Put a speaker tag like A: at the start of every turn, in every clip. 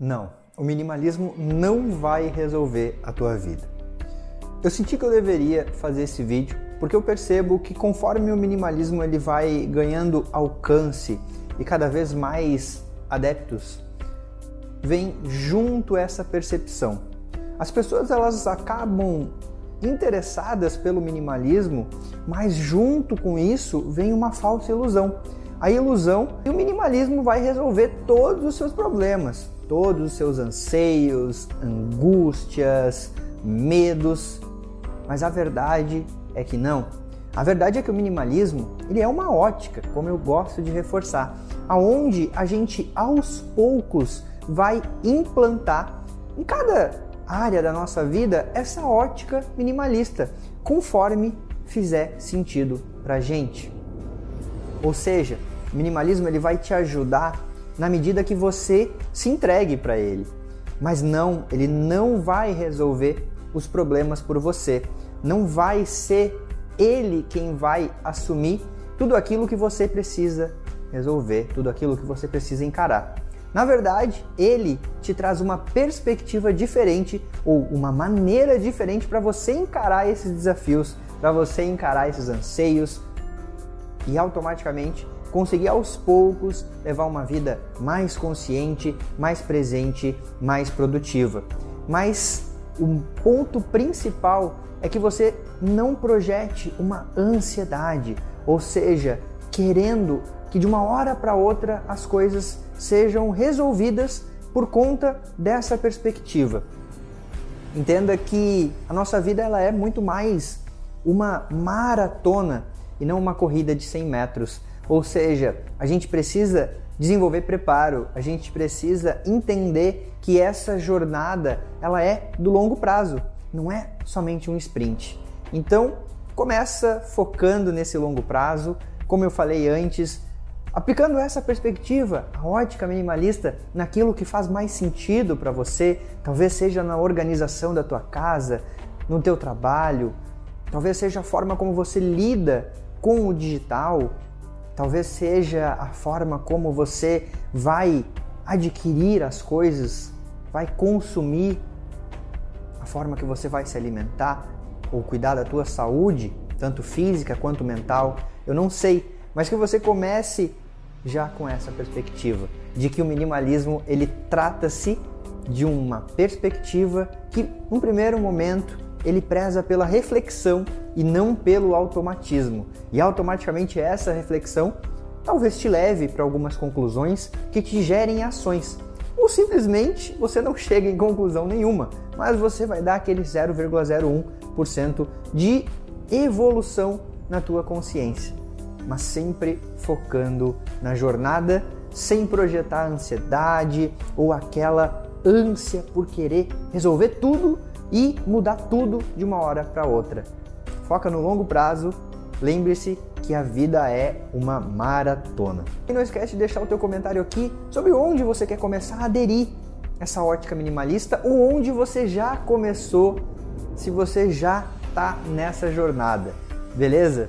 A: Não, o minimalismo não vai resolver a tua vida. Eu senti que eu deveria fazer esse vídeo porque eu percebo que conforme o minimalismo ele vai ganhando alcance e cada vez mais adeptos, vem junto essa percepção. As pessoas elas acabam interessadas pelo minimalismo, mas junto com isso vem uma falsa ilusão. A ilusão que o minimalismo vai resolver todos os seus problemas todos os seus anseios, angústias, medos. Mas a verdade é que não. A verdade é que o minimalismo, ele é uma ótica, como eu gosto de reforçar, aonde a gente aos poucos vai implantar em cada área da nossa vida essa ótica minimalista, conforme fizer sentido pra gente. Ou seja, o minimalismo ele vai te ajudar na medida que você se entregue para ele. Mas não, ele não vai resolver os problemas por você. Não vai ser ele quem vai assumir tudo aquilo que você precisa resolver, tudo aquilo que você precisa encarar. Na verdade, ele te traz uma perspectiva diferente ou uma maneira diferente para você encarar esses desafios, para você encarar esses anseios e automaticamente conseguir aos poucos levar uma vida mais consciente, mais presente, mais produtiva. Mas o ponto principal é que você não projete uma ansiedade, ou seja, querendo que de uma hora para outra as coisas sejam resolvidas por conta dessa perspectiva. Entenda que a nossa vida ela é muito mais uma maratona e não uma corrida de 100 metros. Ou seja, a gente precisa desenvolver preparo, a gente precisa entender que essa jornada ela é do longo prazo, não é somente um sprint. Então, começa focando nesse longo prazo, como eu falei antes, aplicando essa perspectiva, a ótica minimalista, naquilo que faz mais sentido para você, talvez seja na organização da tua casa, no teu trabalho, talvez seja a forma como você lida com o digital, talvez seja a forma como você vai adquirir as coisas, vai consumir, a forma que você vai se alimentar ou cuidar da tua saúde, tanto física quanto mental. Eu não sei, mas que você comece já com essa perspectiva de que o minimalismo ele trata-se de uma perspectiva que, num primeiro momento, ele preza pela reflexão e não pelo automatismo. E automaticamente essa reflexão talvez te leve para algumas conclusões que te gerem ações. Ou simplesmente você não chega em conclusão nenhuma, mas você vai dar aquele 0,01% de evolução na tua consciência, mas sempre focando na jornada, sem projetar ansiedade ou aquela ânsia por querer resolver tudo e mudar tudo de uma hora para outra. Foca no longo prazo, lembre-se que a vida é uma maratona. E não esquece de deixar o teu comentário aqui sobre onde você quer começar a aderir essa ótica minimalista ou onde você já começou, se você já está nessa jornada. Beleza?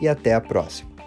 A: e até a próxima.